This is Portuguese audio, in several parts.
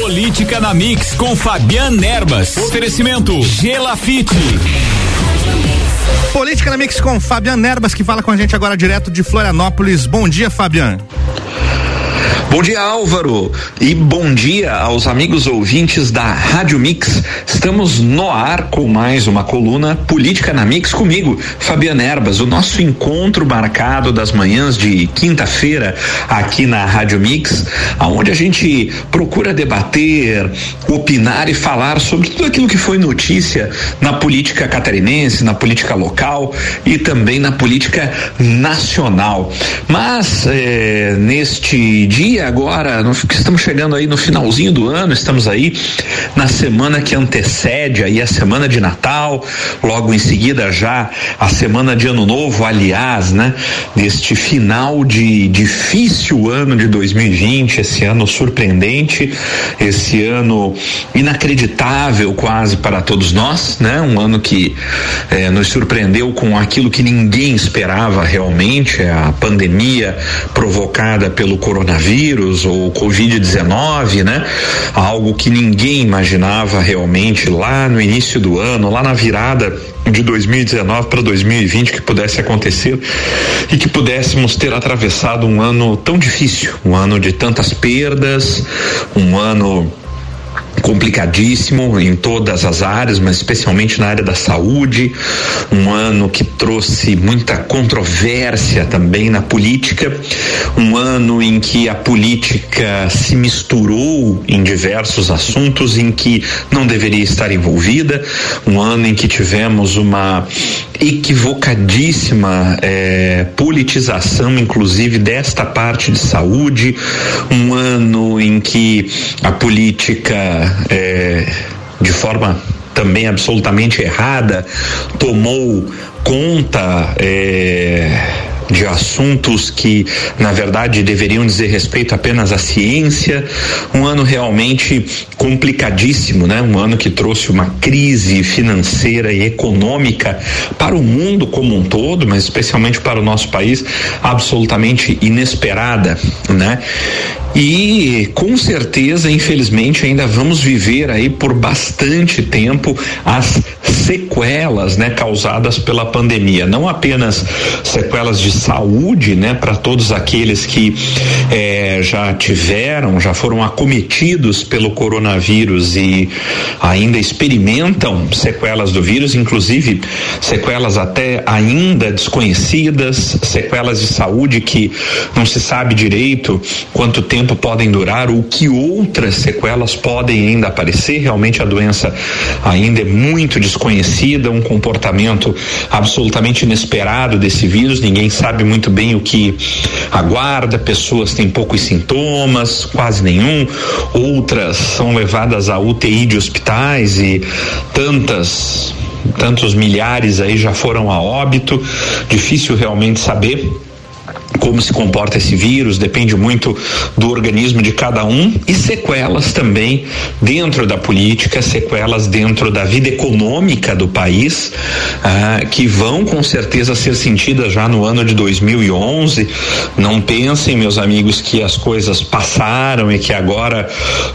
Política na Mix com Fabian Erbas. Oferecimento Gelafite. Política na Mix com Fabian Erbas, que fala com a gente agora direto de Florianópolis. Bom dia, Fabian. Bom dia, Álvaro, e bom dia aos amigos ouvintes da Rádio Mix. Estamos no ar com mais uma coluna Política na Mix comigo, Fabiana Erbas. O nosso encontro marcado das manhãs de quinta-feira aqui na Rádio Mix, aonde a gente procura debater, opinar e falar sobre tudo aquilo que foi notícia na política catarinense, na política local e também na política nacional. Mas eh, neste dia dia agora, estamos chegando aí no finalzinho do ano, estamos aí na semana que antecede aí a semana de Natal, logo em seguida já a semana de Ano Novo, aliás, né? Deste final de difícil ano de 2020, esse ano surpreendente, esse ano inacreditável quase para todos nós, né? Um ano que eh, nos surpreendeu com aquilo que ninguém esperava realmente, a pandemia provocada pelo coronavírus vírus ou Covid-19, né? Algo que ninguém imaginava realmente lá no início do ano, lá na virada de 2019 para 2020 que pudesse acontecer e que pudéssemos ter atravessado um ano tão difícil, um ano de tantas perdas, um ano complicadíssimo em todas as áreas, mas especialmente na área da saúde. Um ano que trouxe muita controvérsia também na política. Um ano em que a política se misturou em diversos assuntos em que não deveria estar envolvida. Um ano em que tivemos uma equivocadíssima eh, politização, inclusive desta parte de saúde. Um ano em que a política é, de forma também absolutamente errada, tomou conta. É, de assuntos que, na verdade, deveriam dizer respeito apenas à ciência. Um ano realmente complicadíssimo, né? Um ano que trouxe uma crise financeira e econômica para o mundo como um todo, mas especialmente para o nosso país, absolutamente inesperada, né? E com certeza, infelizmente, ainda vamos viver aí por bastante tempo as sequelas, né, causadas pela pandemia. Não apenas sequelas de saúde, né, para todos aqueles que eh, já tiveram, já foram acometidos pelo coronavírus e ainda experimentam sequelas do vírus, inclusive sequelas até ainda desconhecidas, sequelas de saúde que não se sabe direito quanto tempo podem durar, o que outras sequelas podem ainda aparecer. Realmente a doença ainda é muito desconhecida, um comportamento absolutamente inesperado desse vírus, ninguém sabe muito bem o que aguarda, pessoas têm poucos sintomas, quase nenhum, outras são levadas à UTI de hospitais e tantas tantos milhares aí já foram a óbito, difícil realmente saber como se comporta esse vírus, depende muito do organismo de cada um e sequelas também dentro da política, sequelas dentro da vida econômica do país, ah, que vão com certeza ser sentidas já no ano de 2011. Não pensem, meus amigos, que as coisas passaram e que agora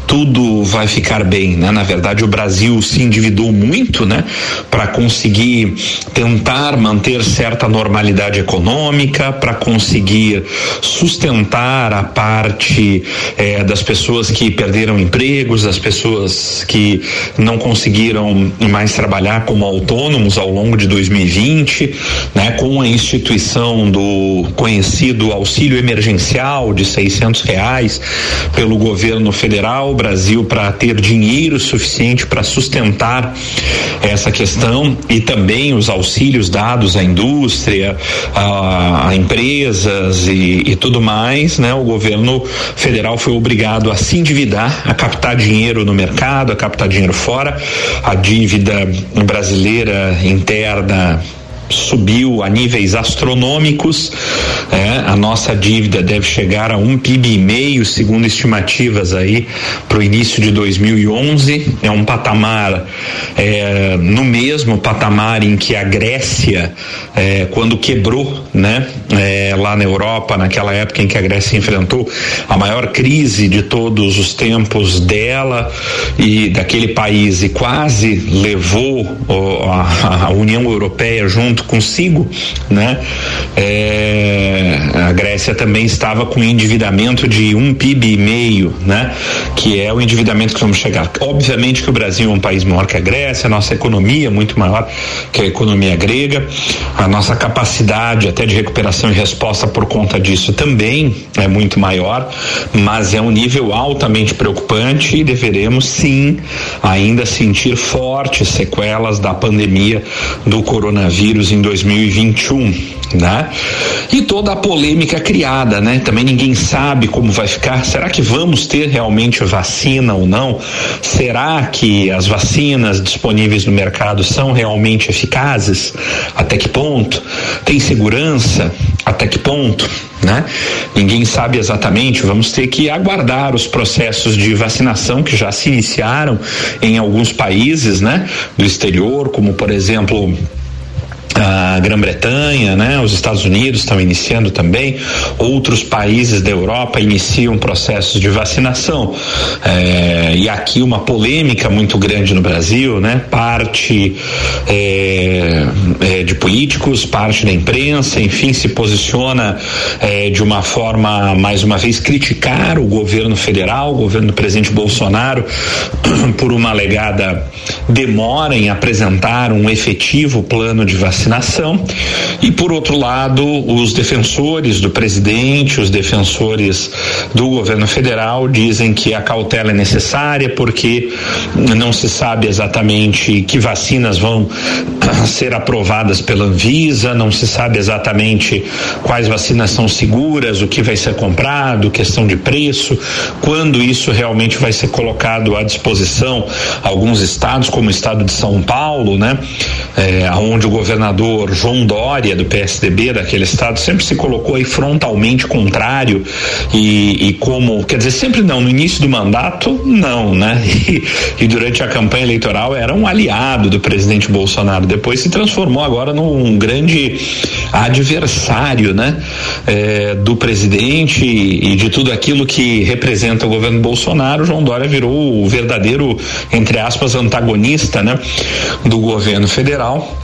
tudo vai ficar bem, né? Na verdade, o Brasil se endividou muito, né, para conseguir tentar manter certa normalidade econômica, para conseguir conseguir sustentar a parte eh, das pessoas que perderam empregos, das pessoas que não conseguiram mais trabalhar como autônomos ao longo de 2020, né, com a instituição do conhecido auxílio emergencial de 600 reais pelo governo federal, Brasil para ter dinheiro suficiente para sustentar essa questão e também os auxílios dados à indústria, a, a e, e, tudo mais, né? O governo federal foi obrigado a se endividar, a captar dinheiro no mercado, a captar dinheiro fora. A dívida brasileira interna subiu a níveis astronômicos. É, a nossa dívida deve chegar a um PIB e meio, segundo estimativas aí para o início de 2011. É um patamar é, no mesmo patamar em que a Grécia, é, quando quebrou, né, é, lá na Europa, naquela época em que a Grécia enfrentou a maior crise de todos os tempos dela e daquele país e quase levou a, a União Europeia junto consigo, né? É, a Grécia também estava com endividamento de um PIB e meio, né? Que é o endividamento que vamos chegar. Obviamente que o Brasil é um país maior que a Grécia, a nossa economia é muito maior que a economia grega, a nossa capacidade até de recuperação e resposta por conta disso também é muito maior, mas é um nível altamente preocupante e deveremos sim ainda sentir fortes sequelas da pandemia do coronavírus em 2021, né? E toda a polêmica criada, né? Também ninguém sabe como vai ficar. Será que vamos ter realmente vacina ou não? Será que as vacinas disponíveis no mercado são realmente eficazes? Até que ponto? Tem segurança? Até que ponto? Né? Ninguém sabe exatamente, vamos ter que aguardar os processos de vacinação que já se iniciaram em alguns países, né, do exterior, como por exemplo a Grã-Bretanha, né? Os Estados Unidos estão iniciando também, outros países da Europa iniciam processos de vacinação. É, e aqui uma polêmica muito grande no Brasil, né? Parte é, é, de políticos, parte da imprensa, enfim, se posiciona é, de uma forma, mais uma vez, criticar o governo federal, o governo do presidente Bolsonaro, por uma alegada demora em apresentar um efetivo plano de vacinação vacinação. E por outro lado, os defensores do presidente, os defensores do governo federal dizem que a cautela é necessária porque não se sabe exatamente que vacinas vão ser aprovadas pela Anvisa, não se sabe exatamente quais vacinas são seguras, o que vai ser comprado, questão de preço, quando isso realmente vai ser colocado à disposição. Alguns estados, como o estado de São Paulo, né, é, onde o governador governador João Dória, do PSDB daquele estado, sempre se colocou aí frontalmente contrário e, e como, quer dizer, sempre não, no início do mandato, não, né? E, e, durante a campanha eleitoral era um aliado do presidente Bolsonaro, depois se transformou agora num grande adversário, né? É, do presidente e de tudo aquilo que representa o governo Bolsonaro, João Dória virou o verdadeiro, entre aspas, antagonista, né? Do governo federal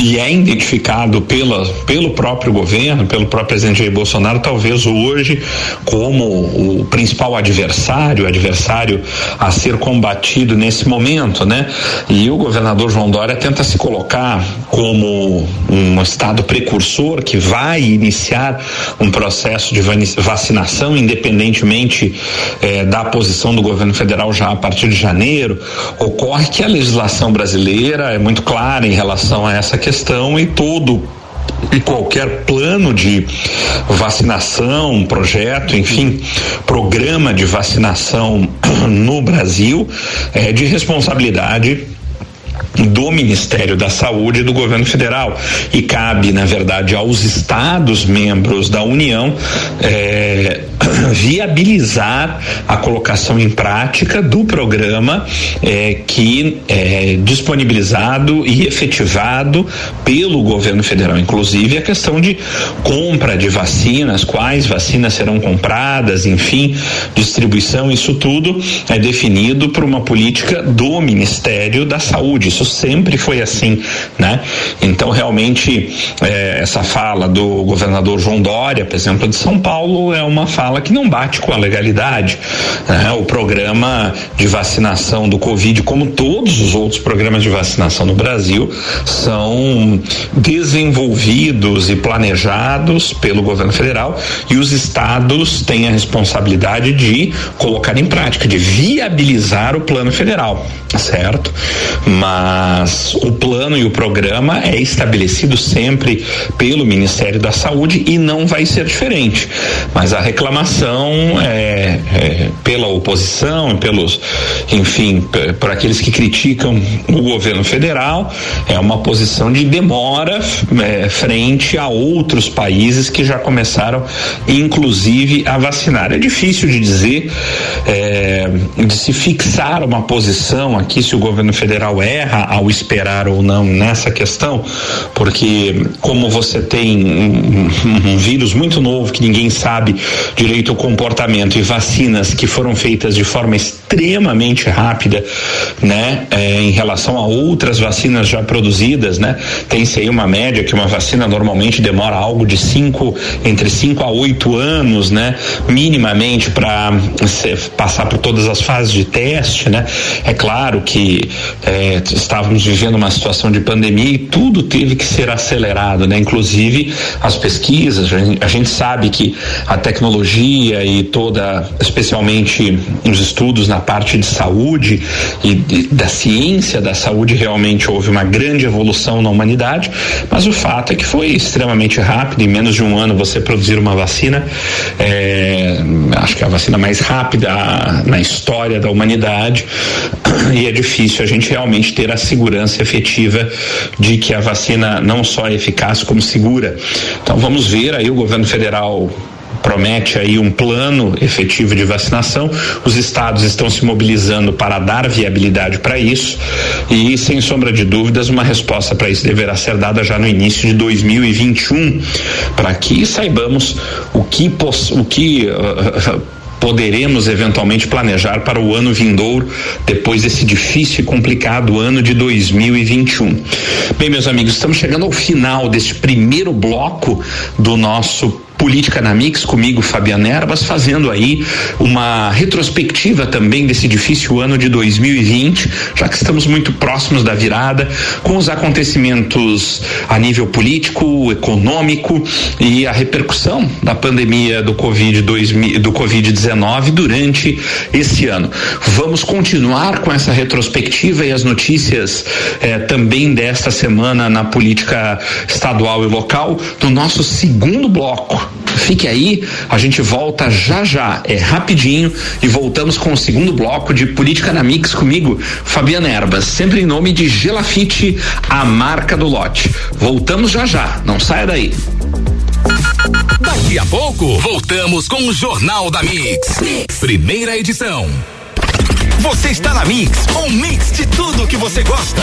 e é identificado pela, pelo próprio governo, pelo próprio presidente Jair Bolsonaro, talvez hoje como o principal adversário, adversário a ser combatido nesse momento, né? E o governador João Dória tenta se colocar como um estado precursor que vai iniciar um processo de vacinação, independentemente eh, da posição do governo federal já a partir de janeiro. Ocorre que a legislação brasileira é muito clara em relação a essa questão e todo e qualquer plano de vacinação, projeto, enfim, programa de vacinação no Brasil é de responsabilidade do Ministério da Saúde e do governo federal. E cabe, na verdade, aos estados membros da União eh, viabilizar a colocação em prática do programa eh, que é disponibilizado e efetivado pelo governo federal, inclusive a questão de compra de vacinas, quais vacinas serão compradas, enfim, distribuição, isso tudo é definido por uma política do Ministério da Saúde. Isso sempre foi assim, né? Então, realmente, é, essa fala do governador João Dória, por exemplo, de São Paulo, é uma fala que não bate com a legalidade. Né? O programa de vacinação do Covid, como todos os outros programas de vacinação no Brasil, são desenvolvidos e planejados pelo governo federal e os estados têm a responsabilidade de colocar em prática, de viabilizar o plano federal, certo? Mas o plano e o programa é estabelecido sempre pelo Ministério da Saúde e não vai ser diferente. Mas a reclamação vacinação é, é, pela oposição, pelos, enfim, por aqueles que criticam o governo federal, é uma posição de demora é, frente a outros países que já começaram, inclusive, a vacinar. É difícil de dizer, é, de se fixar uma posição aqui se o governo federal erra ao esperar ou não nessa questão, porque como você tem um, um vírus muito novo que ninguém sabe direito o comportamento e vacinas que foram feitas de forma extremamente rápida, né, é, em relação a outras vacinas já produzidas, né, tem-se aí uma média que uma vacina normalmente demora algo de cinco, entre 5 a 8 anos, né, minimamente para passar por todas as fases de teste, né. É claro que é, estávamos vivendo uma situação de pandemia e tudo teve que ser acelerado, né, inclusive as pesquisas. A gente sabe que a tecnologia e toda, especialmente os estudos na parte de saúde e de, da ciência da saúde, realmente houve uma grande evolução na humanidade, mas o fato é que foi extremamente rápido, em menos de um ano você produzir uma vacina, é, acho que é a vacina mais rápida na história da humanidade, e é difícil a gente realmente ter a segurança efetiva de que a vacina não só é eficaz como segura. Então vamos ver aí o governo federal promete aí um plano efetivo de vacinação. Os estados estão se mobilizando para dar viabilidade para isso e, sem sombra de dúvidas, uma resposta para isso deverá ser dada já no início de 2021, para que saibamos o que o que uh, poderemos eventualmente planejar para o ano vindouro, depois desse difícil e complicado ano de 2021. Bem, meus amigos, estamos chegando ao final deste primeiro bloco do nosso Política na Mix, comigo, Fabiana Erbas, fazendo aí uma retrospectiva também desse difícil ano de 2020, já que estamos muito próximos da virada, com os acontecimentos a nível político, econômico e a repercussão da pandemia do Covid do Covid-19 durante esse ano. Vamos continuar com essa retrospectiva e as notícias eh, também desta semana na política estadual e local do nosso segundo bloco Fique aí, a gente volta já já, é rapidinho e voltamos com o segundo bloco de Política na Mix comigo, Fabiana Erbas, sempre em nome de Gelafite, a marca do lote. Voltamos já já, não saia daí. Daqui a pouco, voltamos com o Jornal da mix. mix. Primeira edição. Você está na Mix, um mix de tudo que você gosta.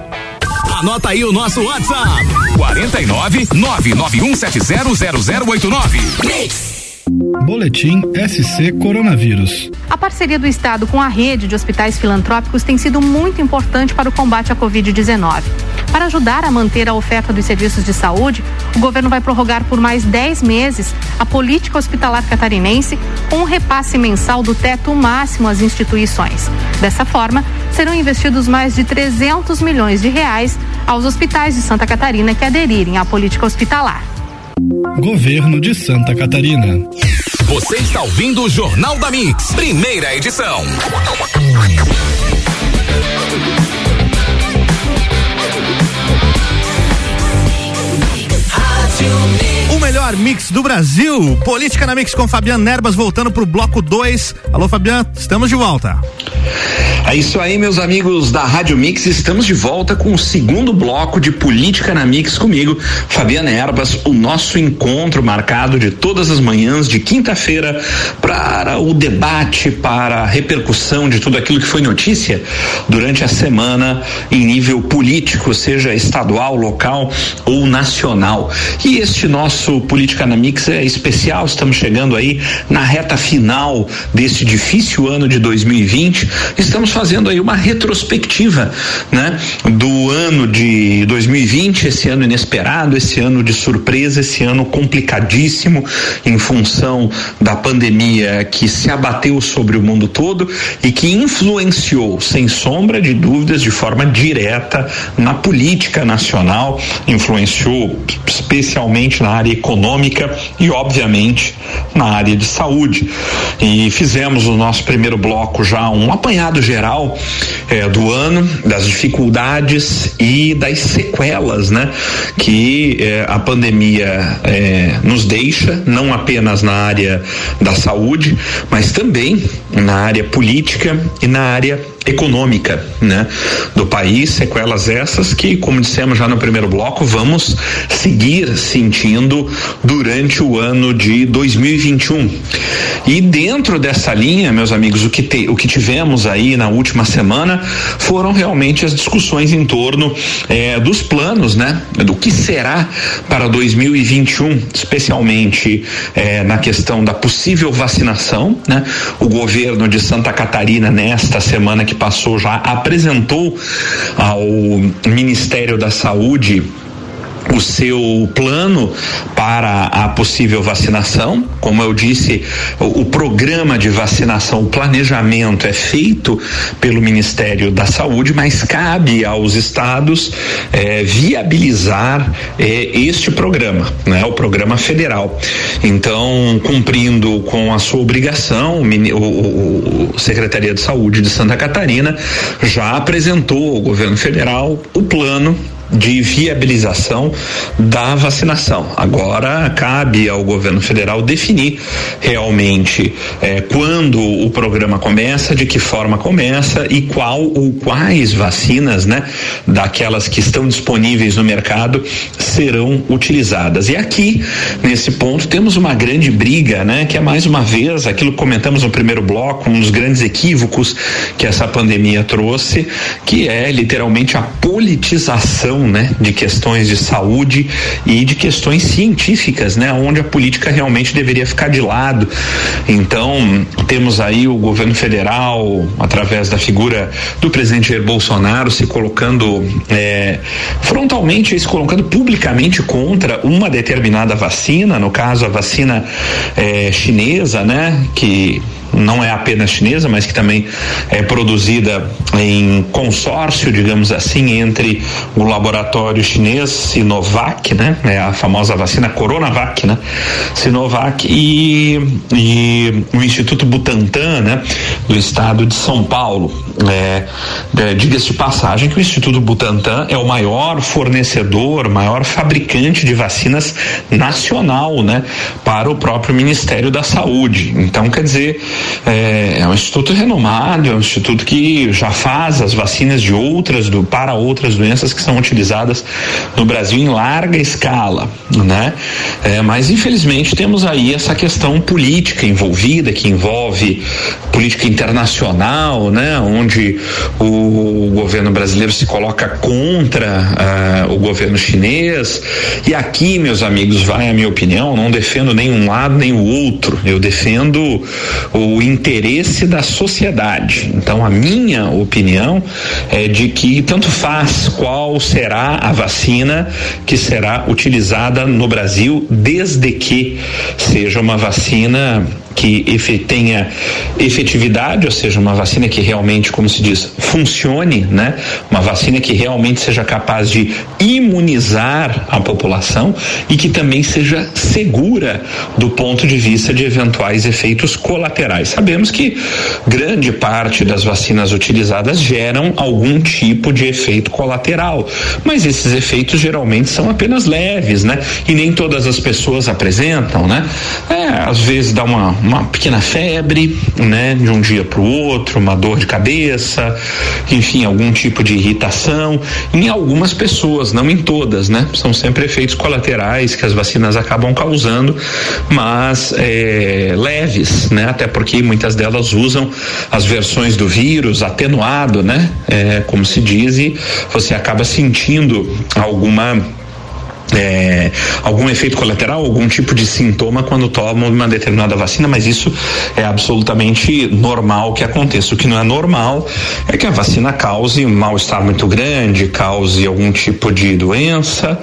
Anota aí o nosso WhatsApp: 49 991700089. Boletim SC Coronavírus. A parceria do Estado com a rede de hospitais filantrópicos tem sido muito importante para o combate à Covid-19. Para ajudar a manter a oferta dos serviços de saúde, o governo vai prorrogar por mais 10 meses a política hospitalar catarinense com um repasse mensal do teto máximo às instituições. Dessa forma, serão investidos mais de 300 milhões de reais aos hospitais de Santa Catarina que aderirem à política hospitalar. Governo de Santa Catarina. Você está ouvindo o Jornal da Mix, primeira edição. O melhor mix do Brasil. Política na Mix com Fabiano Nerbas voltando pro bloco 2. Alô, Fabiano, estamos de volta. É isso aí, meus amigos da Rádio Mix. Estamos de volta com o segundo bloco de Política na Mix comigo, Fabiana Erbas. O nosso encontro marcado de todas as manhãs de quinta-feira para o debate, para a repercussão de tudo aquilo que foi notícia durante a semana em nível político, seja estadual, local ou nacional. E este nosso Política na Mix é especial. Estamos chegando aí na reta final desse difícil ano de 2020. Estamos estamos fazendo aí uma retrospectiva, né, do ano de 2020, esse ano inesperado, esse ano de surpresa, esse ano complicadíssimo em função da pandemia que se abateu sobre o mundo todo e que influenciou, sem sombra de dúvidas, de forma direta na política nacional, influenciou especialmente na área econômica e, obviamente, na área de saúde. E fizemos o nosso primeiro bloco já um apanhado geral eh, do ano, das dificuldades e das sequelas, né? Que eh, a pandemia eh, nos deixa, não apenas na área da saúde, mas também na área política e na área econômica, né, do país, sequelas essas que, como dissemos já no primeiro bloco, vamos seguir sentindo durante o ano de 2021. E dentro dessa linha, meus amigos, o que te, o que tivemos aí na última semana foram realmente as discussões em torno eh, dos planos, né, do que será para 2021, especialmente eh, na questão da possível vacinação, né? O governo de Santa Catarina nesta semana que passou já apresentou ao Ministério da Saúde o seu plano para a possível vacinação. Como eu disse, o, o, programa de vacinação, o planejamento é feito pelo Ministério da Saúde, mas cabe aos estados eh, viabilizar eh, este programa, né? O programa federal. Então, cumprindo com a sua obrigação, o, o, o Secretaria de Saúde de Santa Catarina já apresentou ao governo federal o plano de viabilização da vacinação. Agora cabe ao governo federal definir realmente eh, quando o programa começa, de que forma começa e qual ou quais vacinas, né, daquelas que estão disponíveis no mercado serão utilizadas. E aqui nesse ponto temos uma grande briga, né, que é mais uma vez aquilo que comentamos no primeiro bloco, um dos grandes equívocos que essa pandemia trouxe, que é literalmente a politização né, de questões de saúde e de questões científicas, né, onde a política realmente deveria ficar de lado. Então, temos aí o governo federal, através da figura do presidente Jair Bolsonaro, se colocando é, frontalmente, se colocando publicamente contra uma determinada vacina, no caso a vacina é, chinesa, né, que não é apenas chinesa, mas que também é produzida em consórcio, digamos assim, entre o laboratório chinês Sinovac, né? É a famosa vacina Coronavac, né? Sinovac e, e o Instituto Butantan, né? Do estado de São Paulo. É, é, Diga-se de passagem que o Instituto Butantan é o maior fornecedor, maior fabricante de vacinas nacional, né? Para o próprio Ministério da Saúde. Então, quer dizer, é, é, um instituto renomado, é um instituto que já faz as vacinas de outras, do, para outras doenças que são utilizadas no Brasil em larga escala, né? É, mas infelizmente temos aí essa questão política envolvida, que envolve política internacional, né? Onde o governo brasileiro se coloca contra uh, o governo chinês. E aqui, meus amigos, vai a minha opinião, não defendo nem um lado nem o outro. Eu defendo o o interesse da sociedade. Então, a minha opinião é de que tanto faz qual será a vacina que será utilizada no Brasil, desde que seja uma vacina que tenha efetividade, ou seja, uma vacina que realmente, como se diz, funcione, né? Uma vacina que realmente seja capaz de imunizar a população e que também seja segura do ponto de vista de eventuais efeitos colaterais. Sabemos que grande parte das vacinas utilizadas geram algum tipo de efeito colateral, mas esses efeitos geralmente são apenas leves, né? E nem todas as pessoas apresentam, né? É, às vezes dá uma uma pequena febre, né, de um dia para o outro, uma dor de cabeça, enfim, algum tipo de irritação. Em algumas pessoas, não em todas, né? São sempre efeitos colaterais que as vacinas acabam causando, mas é, leves, né? Até porque muitas delas usam as versões do vírus atenuado, né? É, como se diz, e você acaba sentindo alguma é, algum efeito colateral, algum tipo de sintoma quando toma uma determinada vacina, mas isso é absolutamente normal que aconteça. O que não é normal é que a vacina cause um mal-estar muito grande, cause algum tipo de doença,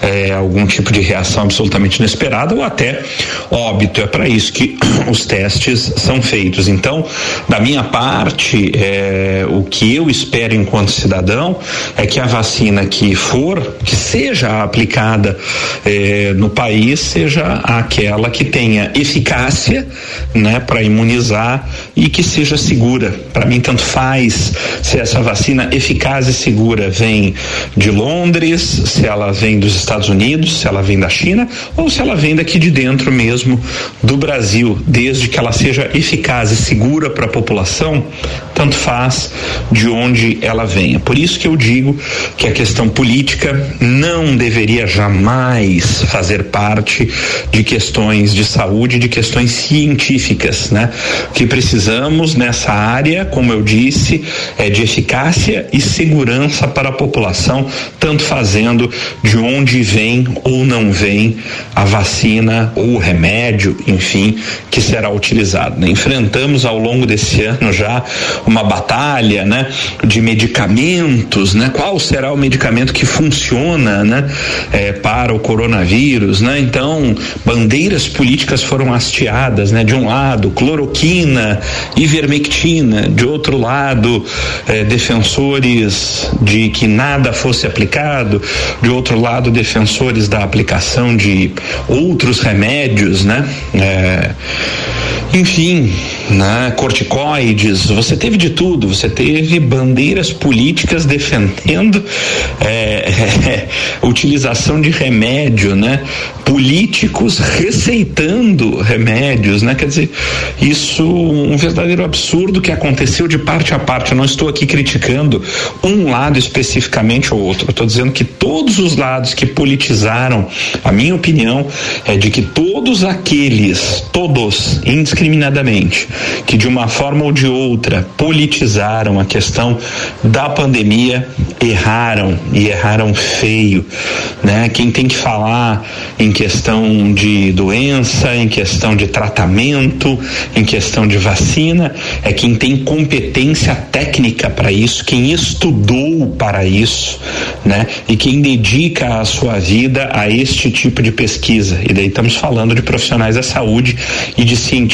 é, algum tipo de reação absolutamente inesperada ou até óbito. É para isso que os testes são feitos. Então, da minha parte, é, o que eu espero enquanto cidadão é que a vacina que for, que seja aplicada eh, no país seja aquela que tenha eficácia, né, para imunizar e que seja segura. Para mim tanto faz se essa vacina eficaz e segura vem de Londres, se ela vem dos Estados Unidos, se ela vem da China ou se ela vem daqui de dentro mesmo do Brasil, desde que ela seja eficaz e segura para a população, tanto faz de onde ela venha. Por isso que eu digo que a questão política não deveria já jamais fazer parte de questões de saúde, de questões científicas, né? O que precisamos nessa área, como eu disse, é de eficácia e segurança para a população, tanto fazendo de onde vem ou não vem a vacina ou o remédio, enfim, que será utilizado. Né? Enfrentamos ao longo desse ano já uma batalha, né, de medicamentos, né? Qual será o medicamento que funciona, né? É, para o coronavírus, né? Então, bandeiras políticas foram hasteadas, né? De um lado, cloroquina, ivermectina, de outro lado, eh, defensores de que nada fosse aplicado, de outro lado, defensores da aplicação de outros remédios, né? Eh, enfim, né, corticoides, você teve de tudo, você teve bandeiras políticas defendendo é, é, utilização de remédio, né? Políticos receitando remédios, né? Quer dizer, isso um verdadeiro absurdo que aconteceu de parte a parte. Eu não estou aqui criticando um lado especificamente ou outro. Estou dizendo que todos os lados que politizaram, a minha opinião é de que todos aqueles, todos, indiscriminadamente, que de uma forma ou de outra politizaram a questão da pandemia, erraram e erraram feio, né? Quem tem que falar em questão de doença, em questão de tratamento, em questão de vacina, é quem tem competência técnica para isso, quem estudou para isso, né? E quem dedica a sua vida a este tipo de pesquisa. E daí estamos falando de profissionais da saúde e de cientistas,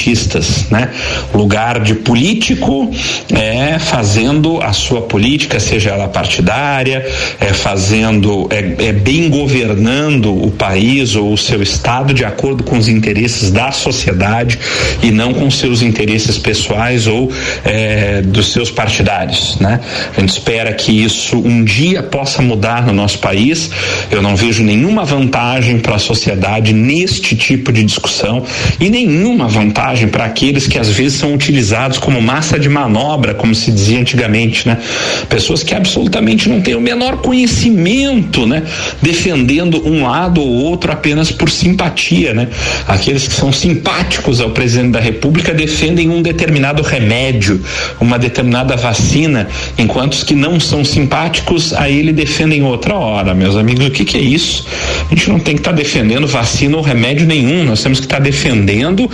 né? Lugar de político é fazendo a sua política, seja ela partidária, é fazendo, é, é bem governando o país ou o seu estado de acordo com os interesses da sociedade e não com seus interesses pessoais ou é, dos seus partidários, né? A gente espera que isso um dia possa mudar no nosso país. Eu não vejo nenhuma vantagem para a sociedade neste tipo de discussão e nenhuma vantagem para aqueles que às vezes são utilizados como massa de manobra, como se dizia antigamente, né? Pessoas que absolutamente não têm o menor conhecimento, né? Defendendo um lado ou outro apenas por simpatia, né? Aqueles que são simpáticos ao presidente da República defendem um determinado remédio, uma determinada vacina, enquanto os que não são simpáticos a ele defendem outra hora, meus amigos. O que, que é isso? A gente não tem que estar tá defendendo vacina ou remédio nenhum. Nós temos que estar tá defendendo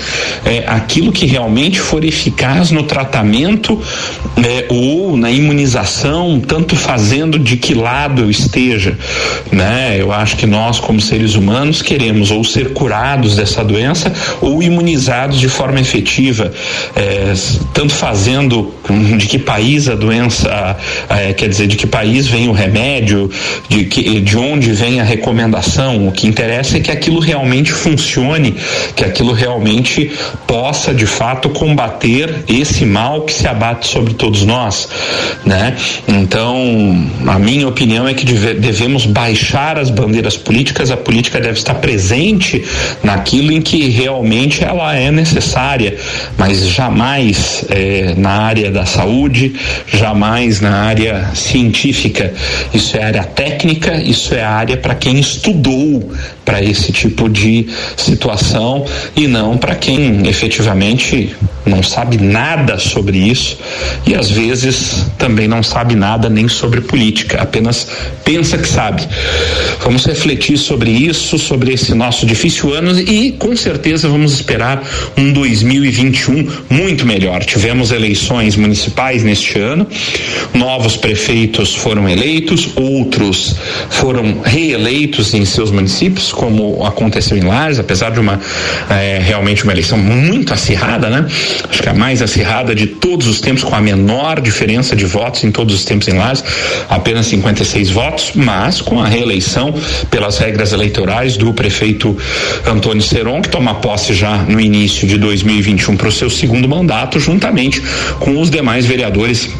aquilo que realmente for eficaz no tratamento é, ou na imunização, tanto fazendo de que lado eu esteja, né? Eu acho que nós, como seres humanos, queremos ou ser curados dessa doença ou imunizados de forma efetiva, é, tanto fazendo de que país a doença, é, quer dizer, de que país vem o remédio, de, que, de onde vem a recomendação. O que interessa é que aquilo realmente funcione, que aquilo realmente possa de fato combater esse mal que se abate sobre todos nós, né? Então, a minha opinião é que devemos baixar as bandeiras políticas, a política deve estar presente naquilo em que realmente ela é necessária, mas jamais é, na área da saúde, jamais na área científica. Isso é área técnica, isso é área para quem estudou para esse tipo de situação e não para quem efetivamente não sabe nada sobre isso e às vezes também não sabe nada nem sobre política, apenas pensa que sabe. Vamos refletir sobre isso, sobre esse nosso difícil ano e com certeza vamos esperar um 2021 muito melhor. Tivemos eleições municipais neste ano, novos prefeitos foram eleitos, outros foram reeleitos em seus municípios, como aconteceu em Lares, apesar de uma é, realmente uma eleição muito acirrada, né? Acho que a mais acirrada de todos os tempos, com a menor diferença de votos em todos os tempos em Lares, apenas 56 votos, mas com a reeleição pelas regras eleitorais do prefeito Antônio Seron, que toma posse já no início de 2021 para o seu segundo mandato, juntamente com os demais vereadores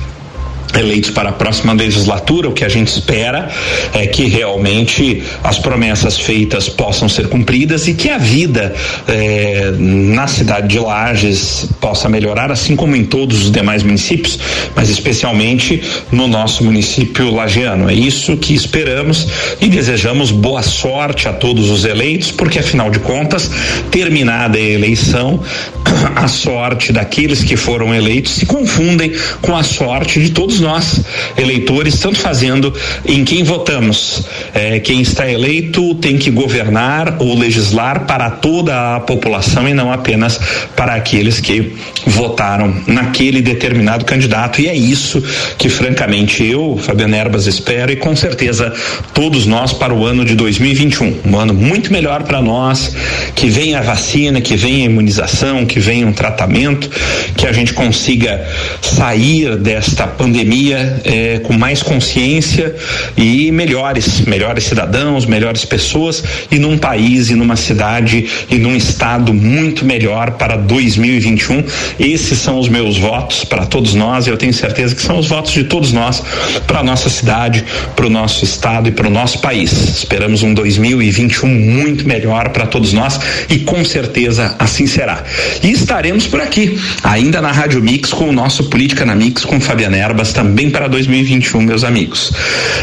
eleitos para a próxima legislatura, o que a gente espera é que realmente as promessas feitas possam ser cumpridas e que a vida eh, na cidade de Lages possa melhorar, assim como em todos os demais municípios, mas especialmente no nosso município lagiano. É isso que esperamos e desejamos boa sorte a todos os eleitos, porque afinal de contas, terminada a eleição, a sorte daqueles que foram eleitos se confundem com a sorte de todos nós, eleitores, tanto fazendo em quem votamos. É, quem está eleito tem que governar ou legislar para toda a população e não apenas para aqueles que votaram naquele determinado candidato. E é isso que, francamente, eu, Fabiano Erbas, espero e com certeza todos nós para o ano de 2021. Um ano muito melhor para nós, que venha a vacina, que venha a imunização, que venha um tratamento, que a gente consiga sair desta pandemia eh, com mais consciência e melhores, melhores cidadãos, melhores pessoas e num país e numa cidade e num estado muito melhor para 2021. Esses são os meus votos para todos nós e eu tenho certeza que são os votos de todos nós para nossa cidade, para o nosso estado e para o nosso país. Esperamos um 2021 muito melhor para todos nós e com certeza assim será. E estaremos por aqui, ainda na Rádio Mix, com o nosso Política na Mix, com Fabiana Erbas, também para 2021, meus amigos.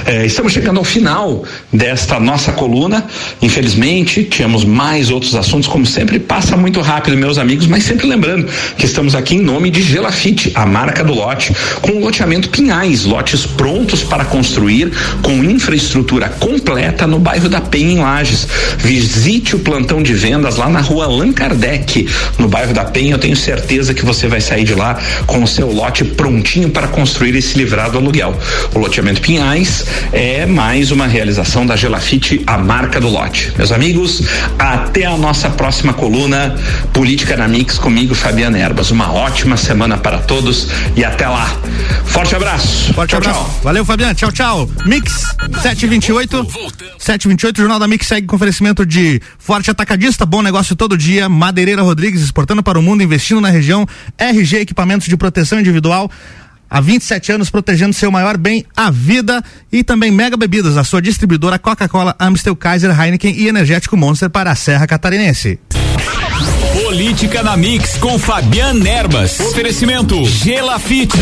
É, estamos chegando ao final desta nossa coluna. Infelizmente, tínhamos mais outros assuntos, como sempre, passa muito rápido, meus amigos, mas sempre lembrando que estamos aqui em nome de Gelafite, a marca do lote, com o loteamento Pinhais, lotes prontos para construir, com infraestrutura completa no bairro da Penha, em Lages. Visite o plantão de vendas lá na rua Allan Kardec, no bairro da Penha. Eu tenho certeza que você vai sair de lá com o seu lote prontinho para construir se livrar do aluguel. O loteamento Pinhais é mais uma realização da Gelafite, a marca do lote. Meus amigos, até a nossa próxima coluna Política na Mix comigo, Fabiana Erbas. Uma ótima semana para todos e até lá. Forte abraço. Forte tchau, abraço. tchau. Valeu, Fabiano. Tchau, tchau. Mix 728. 728, o Jornal da Mix segue com oferecimento de Forte Atacadista, bom negócio todo dia. Madeireira Rodrigues, exportando para o mundo, investindo na região. RG Equipamentos de Proteção Individual. Há 27 anos protegendo seu maior bem, a vida. E também Mega Bebidas, a sua distribuidora Coca-Cola, Amstel, Kaiser, Heineken e Energético Monster para a Serra Catarinense. Política na Mix com Fabian Erbas. Oferecimento Gelafite.